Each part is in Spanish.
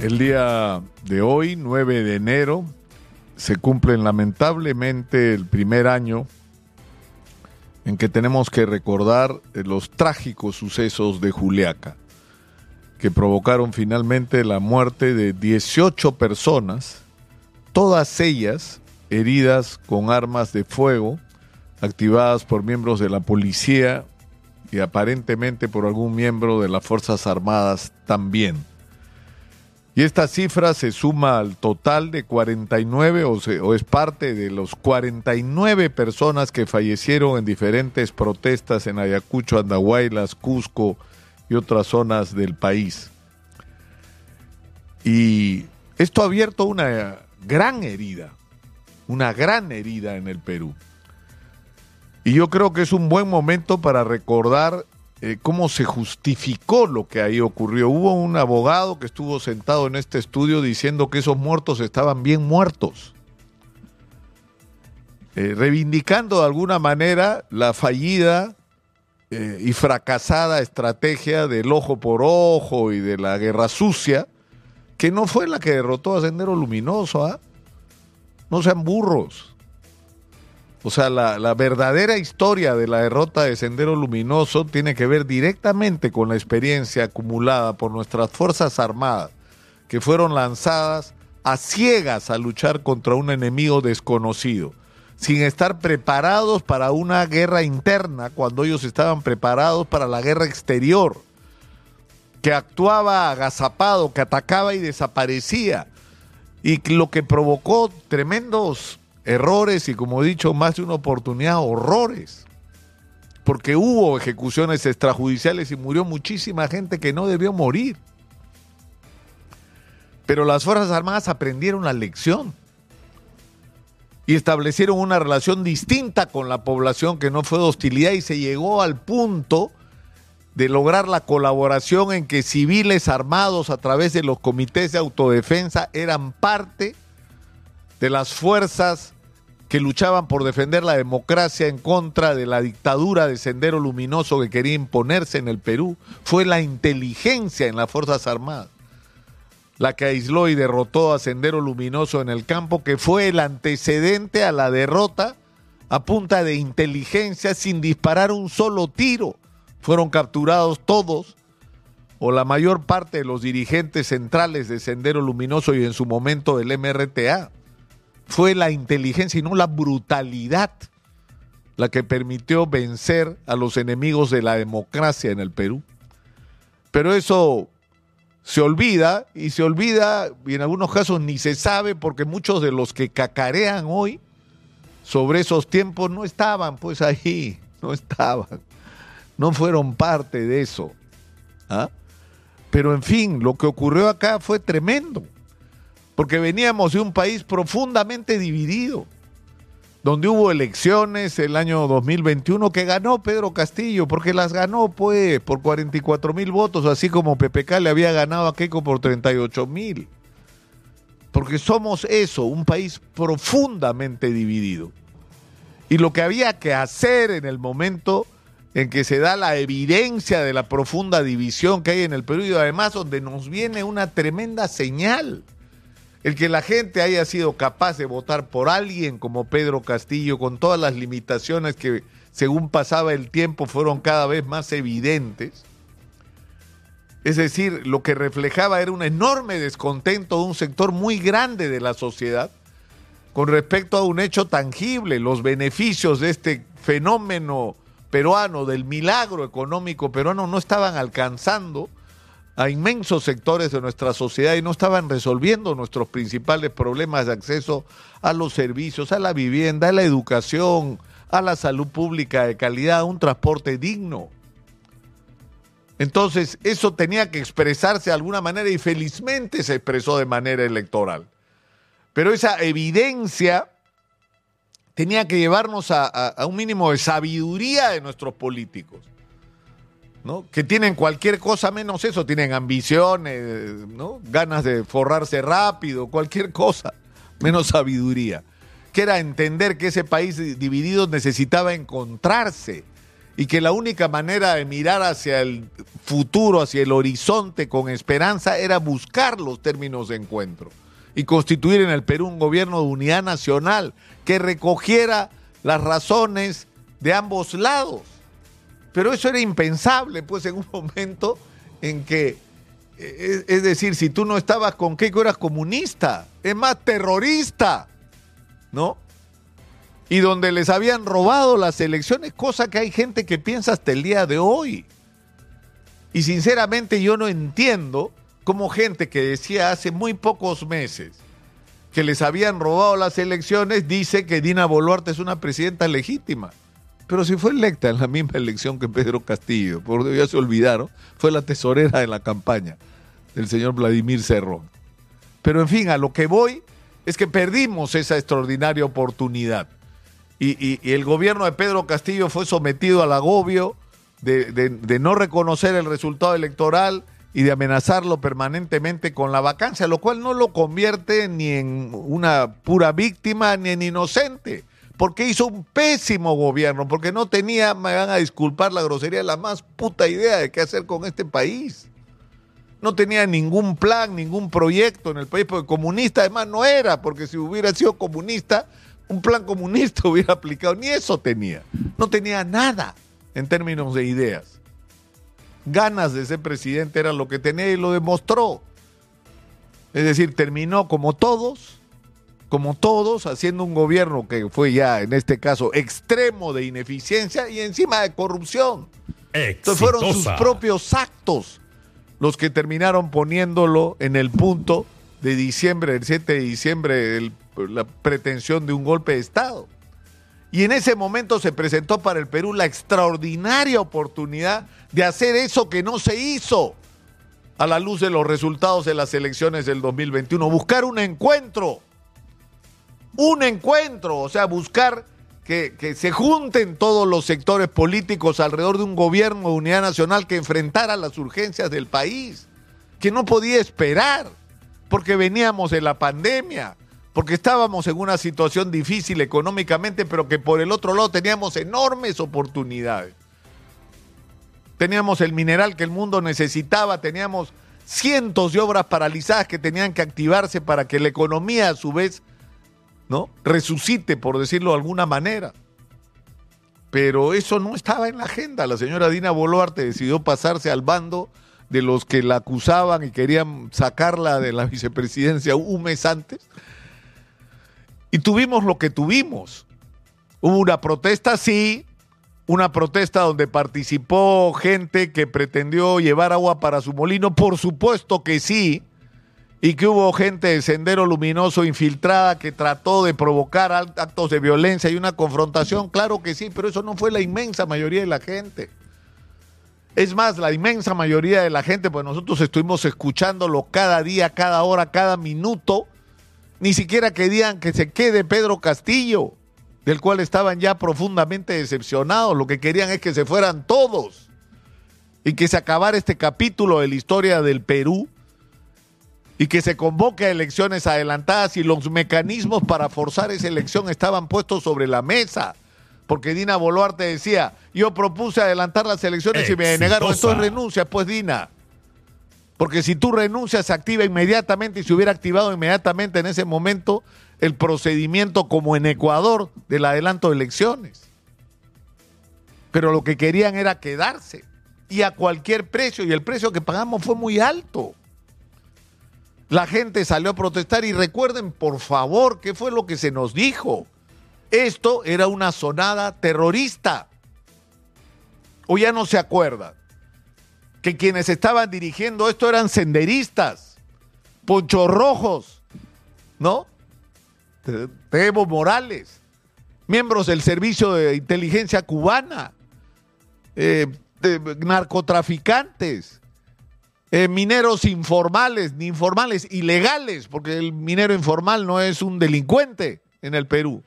El día de hoy, 9 de enero, se cumple lamentablemente el primer año en que tenemos que recordar los trágicos sucesos de Juliaca, que provocaron finalmente la muerte de 18 personas, todas ellas heridas con armas de fuego, activadas por miembros de la policía y aparentemente por algún miembro de las Fuerzas Armadas también. Y esta cifra se suma al total de 49 o, o, es parte de los 49 personas que fallecieron en diferentes protestas en Ayacucho, Andahuaylas, Cusco y otras zonas del país. Y esto ha abierto una gran herida, una gran herida en el Perú. Y yo creo que es un buen momento para recordar eh, cómo se justificó lo que ahí ocurrió. Hubo un abogado que estuvo sentado en este estudio diciendo que esos muertos estaban bien muertos, eh, reivindicando de alguna manera la fallida eh, y fracasada estrategia del ojo por ojo y de la guerra sucia, que no fue la que derrotó a Sendero Luminoso. ¿ah? No sean burros. O sea, la, verdadera historia de la derrota de Sendero Luminoso tiene que ver directamente con la experiencia acumulada por nuestras Fuerzas Armadas, que fueron lanzadas a ciegas a luchar contra un enemigo desconocido, sin estar preparados para una guerra interna cuando ellos estaban preparados para la guerra exterior, que actuaba agazapado, que atacaba y desaparecía, y lo que provocó tremendos errores y como he dicho, más de una oportunidad, horrores. Porque hubo ejecuciones extrajudiciales y murió muchísima gente que no debió morir. Pero las Fuerzas Armadas aprendieron la lección y establecieron una relación distinta con la población que no fue de hostilidad y se llegó al punto de lograr la colaboración en que civiles armados a través de los comités de autodefensa eran parte las fuerzas que luchaban por defender la democracia en contra de la dictadura de Sendero Luminoso que quería imponerse en el Perú, fue la inteligencia en las Fuerzas Armadas la que aisló y derrotó a Sendero Luminoso en el campo, que fue el antecedente a la derrota a punta de inteligencia sin disparar un solo tiro. Fueron capturados todos o la mayor parte de los dirigentes centrales de Sendero Luminoso y en su momento del MRTA fue la inteligencia y no la brutalidad la que permitió vencer a los enemigos de la democracia en el Perú. Pero eso se olvida y se olvida y en algunos casos ni se sabe porque muchos de los que cacarean hoy sobre esos tiempos no estaban pues ahí, no estaban, no fueron parte de eso. ¿ah? Pero en fin, lo que ocurrió acá fue tremendo porque veníamos de un país profundamente dividido, donde hubo elecciones el año 2021 que ganó Pedro Castillo, porque las ganó pues por 44 mil votos, así como PPK le había ganado a Keiko por 38 mil. Porque somos eso, un país profundamente dividido. Y lo que había que hacer en el momento en que se da la evidencia de la profunda división que hay en el Perú y además donde nos viene una tremenda señal el que la gente haya sido capaz de votar por alguien como Pedro Castillo, con todas las limitaciones que según pasaba el tiempo fueron cada vez más evidentes, es decir, lo que reflejaba era un enorme descontento de un sector muy grande de la sociedad con respecto a un hecho tangible, los beneficios de este fenómeno peruano, del milagro económico peruano, no estaban alcanzando a inmensos sectores de nuestra sociedad y no estaban resolviendo nuestros principales problemas de acceso a los servicios, a la vivienda, a la educación, a la salud pública de calidad, a un transporte digno. Entonces, eso tenía que expresarse de alguna manera y felizmente se expresó de manera electoral. Pero esa evidencia tenía que llevarnos a, un mínimo de sabiduría de nuestros políticos que tienen cualquier cosa menos eso, tienen ambiciones, ¿no? ganas de forrarse rápido, cualquier cosa, menos sabiduría, que era entender que ese país dividido necesitaba encontrarse y que la única manera de mirar hacia el futuro, hacia el horizonte con esperanza era buscar los términos de encuentro y constituir en el Perú un gobierno de unidad nacional que recogiera las razones de ambos lados. Pero eso era impensable, pues en un momento en que, eh, es decir, si tú no estabas con Keiko eras comunista, es más terrorista, ¿no? Y donde les habían robado las elecciones, cosa que hay gente que piensa hasta el día de hoy. Y sinceramente yo no entiendo cómo gente que decía hace muy pocos meses que les habían robado las elecciones dice que Dina Boluarte es una presidenta legítima. Pero si fue electa en la misma elección que Pedro Castillo, por ya se olvidaron, fue la tesorera de la campaña del señor Vladimir Cerrón. Pero en fin, a lo que voy es que perdimos esa extraordinaria oportunidad. Y, el gobierno de Pedro Castillo fue sometido al agobio de no reconocer el resultado electoral y de amenazarlo permanentemente con la vacancia, lo cual no lo convierte ni en una pura víctima ni en inocente porque hizo un pésimo gobierno, porque no tenía, me van a disculpar la grosería, la más puta idea de qué hacer con este país. No tenía ningún plan, ningún proyecto en el país, porque comunista además no era, porque si hubiera sido comunista, un plan comunista hubiera aplicado, ni eso tenía. No tenía nada en términos de ideas. Ganas de ser presidente era lo que tenía y lo demostró. Es decir, terminó como todos como todos, haciendo un gobierno que fue ya, en este caso, extremo de ineficiencia y encima de corrupción. Entonces fueron sus propios actos los que terminaron poniéndolo en el punto de diciembre, el 7 de diciembre, la pretensión de un golpe de Estado. Y en ese momento se presentó para el Perú la extraordinaria oportunidad de hacer eso que no se hizo a la luz de los resultados de las elecciones del 2021, buscar un encuentro un encuentro, o sea, buscar que, se junten todos los sectores políticos alrededor de un gobierno de unidad nacional que enfrentara las urgencias del país, que no podía esperar, porque veníamos de la pandemia, porque estábamos en una situación difícil económicamente, pero que por el otro lado teníamos enormes oportunidades. Teníamos el mineral que el mundo necesitaba, teníamos cientos de obras paralizadas que tenían que activarse para que la economía a su vez ¿no? Resucite, por decirlo de alguna manera. Pero eso no estaba en la agenda. La señora Dina Boluarte decidió pasarse al bando de los que la acusaban y querían sacarla de la vicepresidencia un mes antes. Y tuvimos lo que tuvimos. Hubo una protesta, sí, una protesta donde participó gente que pretendió llevar agua para su molino, por supuesto que sí, y que hubo gente de Sendero Luminoso infiltrada que trató de provocar actos de violencia y una confrontación, claro que sí, pero eso no fue la inmensa mayoría de la gente. Es más, la inmensa mayoría de la gente, pues nosotros estuvimos escuchándolo cada día, cada hora, cada minuto, ni siquiera querían que se quede Pedro Castillo, del cual estaban ya profundamente decepcionados, lo que querían es que se fueran todos y que se acabara este capítulo de la historia del Perú y que se convoque a elecciones adelantadas y los mecanismos para forzar esa elección estaban puestos sobre la mesa. Porque Dina Boluarte decía, yo propuse adelantar las elecciones y me negaron, entonces renuncia, pues Dina. Porque si tú renuncias, se activa inmediatamente y se hubiera activado inmediatamente en ese momento el procedimiento como en Ecuador del adelanto de elecciones. Pero lo que querían era quedarse y a cualquier precio, y el precio que pagamos fue muy alto. La gente salió a protestar y recuerden, por favor, qué fue lo que se nos dijo. Esto era una sonada terrorista. O ya no se acuerda que quienes estaban dirigiendo esto eran senderistas, ponchos rojos, ¿no? Evo Morales, miembros del Servicio de Inteligencia Cubana, eh, narcotraficantes, eh, mineros informales, ni informales, ilegales, porque el minero informal no es un delincuente en el Perú.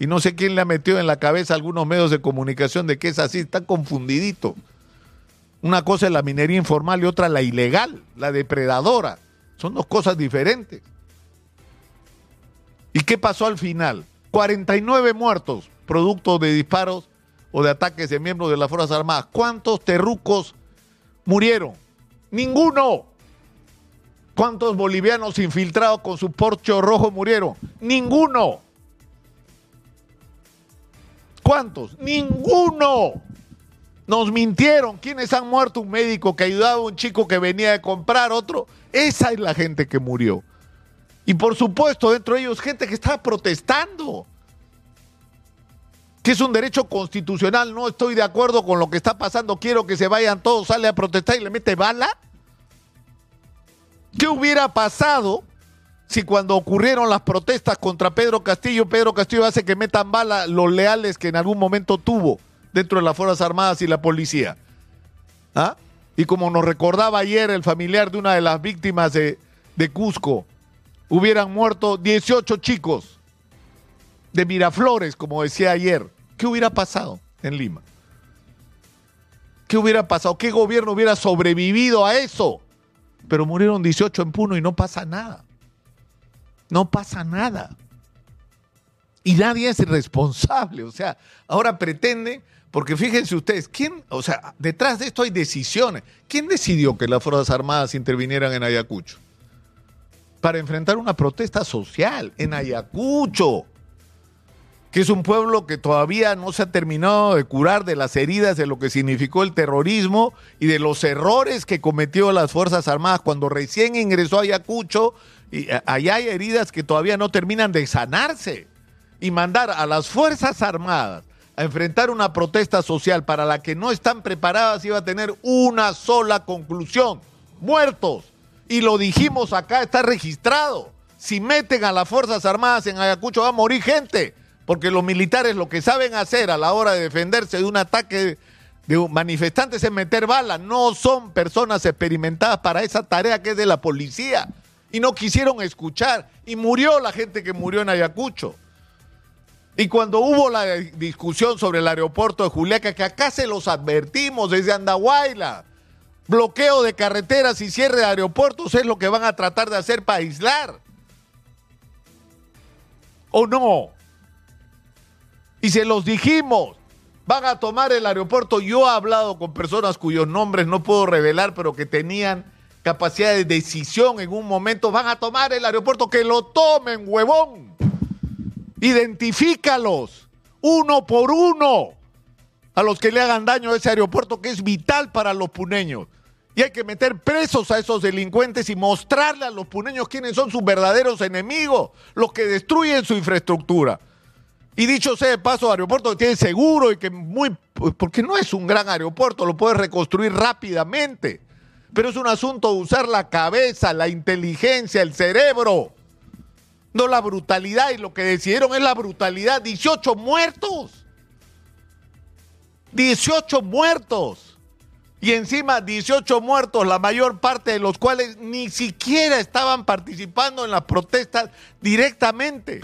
Y no sé quién le ha metido en la cabeza a algunos medios de comunicación de que es así, está confundidito. Una cosa es la minería informal y otra la ilegal, la depredadora. Son dos cosas diferentes. ¿Y qué pasó al final? 49 muertos, producto de disparos o de ataques de miembros de las Fuerzas Armadas. ¿Cuántos terrucos murieron? Ninguno. ¿Cuántos bolivianos infiltrados con su porcho rojo murieron? Ninguno. ¿Cuántos? Ninguno. Nos mintieron. ¿Quiénes han muerto? Un médico que ayudaba a un chico que venía de comprar otro. Esa es la gente que murió. Y por supuesto, dentro de ellos, gente que estaba protestando. Que es un derecho constitucional. No estoy de acuerdo con lo que está pasando. Quiero que se vayan todos, sale a protestar y le mete bala. ¿Qué hubiera pasado si cuando ocurrieron las protestas contra Pedro Castillo, Pedro Castillo hace que metan bala los leales que en algún momento tuvo dentro de las Fuerzas Armadas y la policía? ¿Ah? Y como nos recordaba ayer el familiar de una de las víctimas de, de Cusco, hubieran muerto 18 chicos de Miraflores, como decía ayer. ¿Qué hubiera pasado en Lima? ¿Qué hubiera pasado? ¿Qué gobierno hubiera sobrevivido a eso? Pero murieron 18 en Puno y no pasa nada. No pasa nada. Y nadie es responsable. O sea, ahora pretende, porque fíjense ustedes, ¿quién, o sea, detrás de esto hay decisiones. ¿Quién decidió que las Fuerzas Armadas intervinieran en Ayacucho? Para enfrentar una protesta social en Ayacucho que es un pueblo que todavía no se ha terminado de curar de las heridas de lo que significó el terrorismo y de los errores que cometió las Fuerzas Armadas cuando recién ingresó a Ayacucho. Y allá hay heridas que todavía no terminan de sanarse. Y mandar a las Fuerzas Armadas a enfrentar una protesta social para la que no están preparadas iba a tener una sola conclusión. Muertos. Y lo dijimos acá, está registrado. Si meten a las Fuerzas Armadas en Ayacucho va a morir gente porque los militares lo que saben hacer a la hora de defenderse de un ataque de manifestantes es meter balas. No son personas experimentadas para esa tarea que es de la policía. Y no quisieron escuchar. Y murió la gente que murió en Ayacucho. Y cuando hubo la discusión sobre el aeropuerto de Juliaca, que acá se los advertimos desde Andahuayla, bloqueo de carreteras y cierre de aeropuertos es lo que van a tratar de hacer para aislar. ¿O no? Y se los dijimos. Van a tomar el aeropuerto. Yo he hablado con personas cuyos nombres no puedo revelar, pero que tenían capacidad de decisión en un momento. Van a tomar el aeropuerto. Que lo tomen, huevón. Identifícalos. Uno por uno. A los que le hagan daño a ese aeropuerto que es vital para los puneños. Y hay que meter presos a esos delincuentes y mostrarle a los puneños quiénes son sus verdaderos enemigos, los que destruyen su infraestructura. Y dicho sea de paso, aeropuerto que tiene seguro y que muy, porque no es un gran aeropuerto, lo puedes reconstruir rápidamente. Pero es un asunto de usar la cabeza, la inteligencia, el cerebro. No la brutalidad. Y lo que decidieron es la brutalidad. 18 muertos. 18 muertos. Y encima 18 muertos, la mayor parte de los cuales ni siquiera estaban participando en las protestas directamente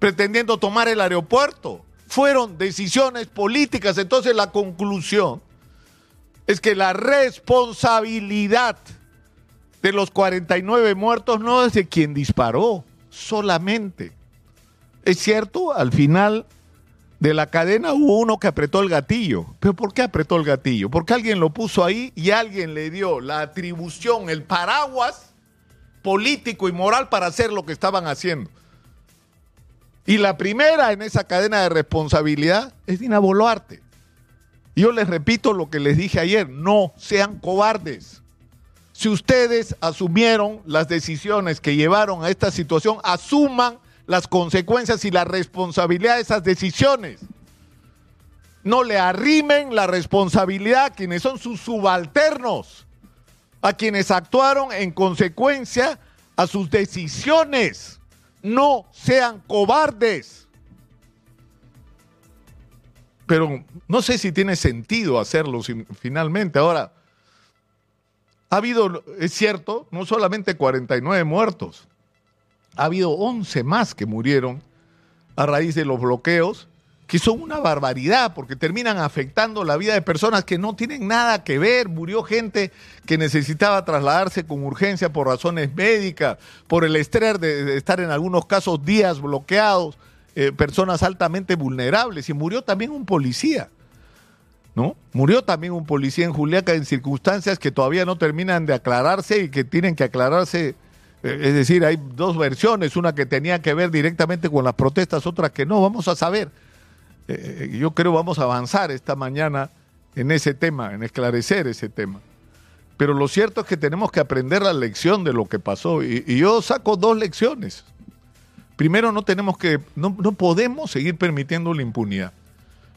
pretendiendo tomar el aeropuerto. Fueron decisiones políticas. Entonces la conclusión es que la responsabilidad de los 49 muertos no es de quien disparó, solamente. Es cierto, al final de la cadena hubo uno que apretó el gatillo. ¿Pero por qué apretó el gatillo? Porque alguien lo puso ahí y alguien le dio la atribución, el paraguas político y moral para hacer lo que estaban haciendo. Y la primera en esa cadena de responsabilidad es Dina Boluarte. Yo les repito lo que les dije ayer, no sean cobardes. Si ustedes asumieron las decisiones que llevaron a esta situación, asuman las consecuencias y la responsabilidad de esas decisiones. No le arrimen la responsabilidad a quienes son sus subalternos, a quienes actuaron en consecuencia a sus decisiones no sean cobardes. Pero no sé si tiene sentido hacerlo finalmente. Ahora, ha habido, es cierto, no solamente 49 muertos, ha habido 11 más que murieron a raíz de los bloqueos que son una barbaridad porque terminan afectando la vida de personas que no tienen nada que ver. Murió gente que necesitaba trasladarse con urgencia por razones médicas, por el estrés de, estar en algunos casos días bloqueados eh, personas altamente vulnerables y murió también un policía. ¿No? Murió también un policía en Juliaca en circunstancias que todavía no terminan de aclararse y que tienen que aclararse. Eh, es decir, hay dos versiones, una que tenía que ver directamente con las protestas, otra que no. Vamos a saber. Eh, yo creo vamos a avanzar esta mañana en ese tema, en esclarecer ese tema. Pero lo cierto es que tenemos que aprender la lección de lo que pasó. Y, y yo saco dos lecciones. Primero, no tenemos que, no, no podemos seguir permitiendo la impunidad.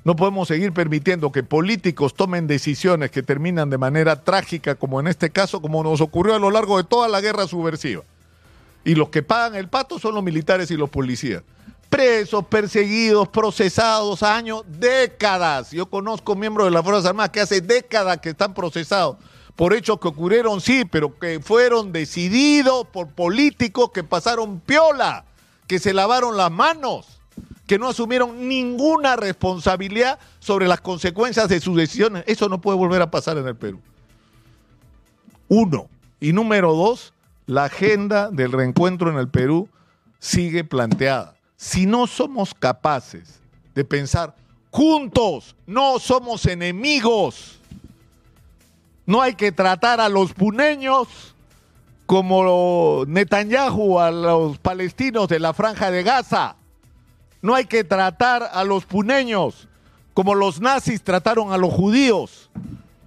No podemos seguir permitiendo que políticos tomen decisiones que terminan de manera trágica, como en este caso, como nos ocurrió a lo largo de toda la guerra subversiva. Y los que pagan el pato son los militares y los policías. Presos, perseguidos, procesados, años, décadas. Yo conozco miembros de las Fuerzas Armadas que hace décadas que están procesados por hechos que ocurrieron, sí, pero que fueron decididos por políticos que pasaron piola, que se lavaron las manos que no asumieron ninguna responsabilidad sobre las consecuencias de sus decisiones. Eso no puede volver a pasar en el Perú. Uno. Y número dos, la agenda del reencuentro en el Perú sigue planteada. Si no somos capaces de pensar juntos, no somos enemigos, no hay que tratar a los puneños como Netanyahu a los palestinos de la franja de Gaza. No hay que tratar a los puneños como los nazis trataron a los judíos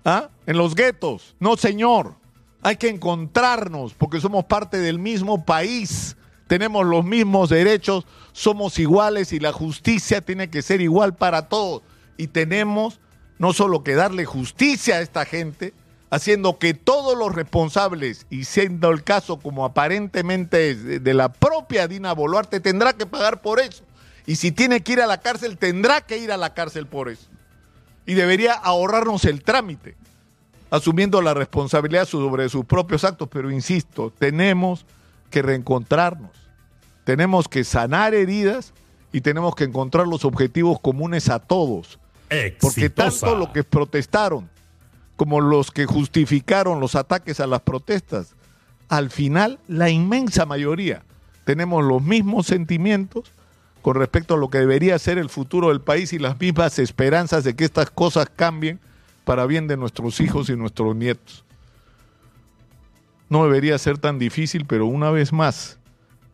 ¿ah? en los guetos. No, señor. Hay que encontrarnos porque somos parte del mismo país. Tenemos los mismos derechos, somos iguales y la justicia tiene que ser igual para todos. Y tenemos no solo que darle justicia a esta gente, haciendo que todos los responsables, y siendo el caso como aparentemente es de la propia Dina Boluarte, tendrá que pagar por eso. Y si tiene que ir a la cárcel, tendrá que ir a la cárcel por eso. Y debería ahorrarnos el trámite, asumiendo la responsabilidad sobre sus propios actos. Pero insisto, tenemos que reencontrarnos, tenemos que sanar heridas y tenemos que encontrar los objetivos comunes a todos. Exitosa. Porque tanto los que protestaron como los que justificaron los ataques a las protestas, al final la inmensa mayoría tenemos los mismos sentimientos con respecto a lo que debería ser el futuro del país y las mismas esperanzas de que estas cosas cambien para bien de nuestros hijos y nuestros nietos. No debería ser tan difícil, pero una vez más,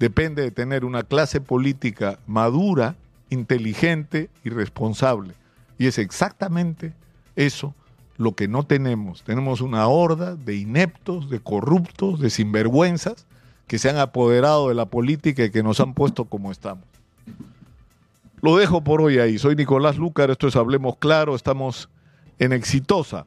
depende de tener una clase política madura, inteligente y responsable. Y es exactamente eso lo que no tenemos. Tenemos una horda de ineptos, de corruptos, de sinvergüenzas que se han apoderado de la política y que nos han puesto como estamos. Lo dejo por hoy ahí. Soy Nicolás Lucar, esto es Hablemos Claro, estamos en Exitosa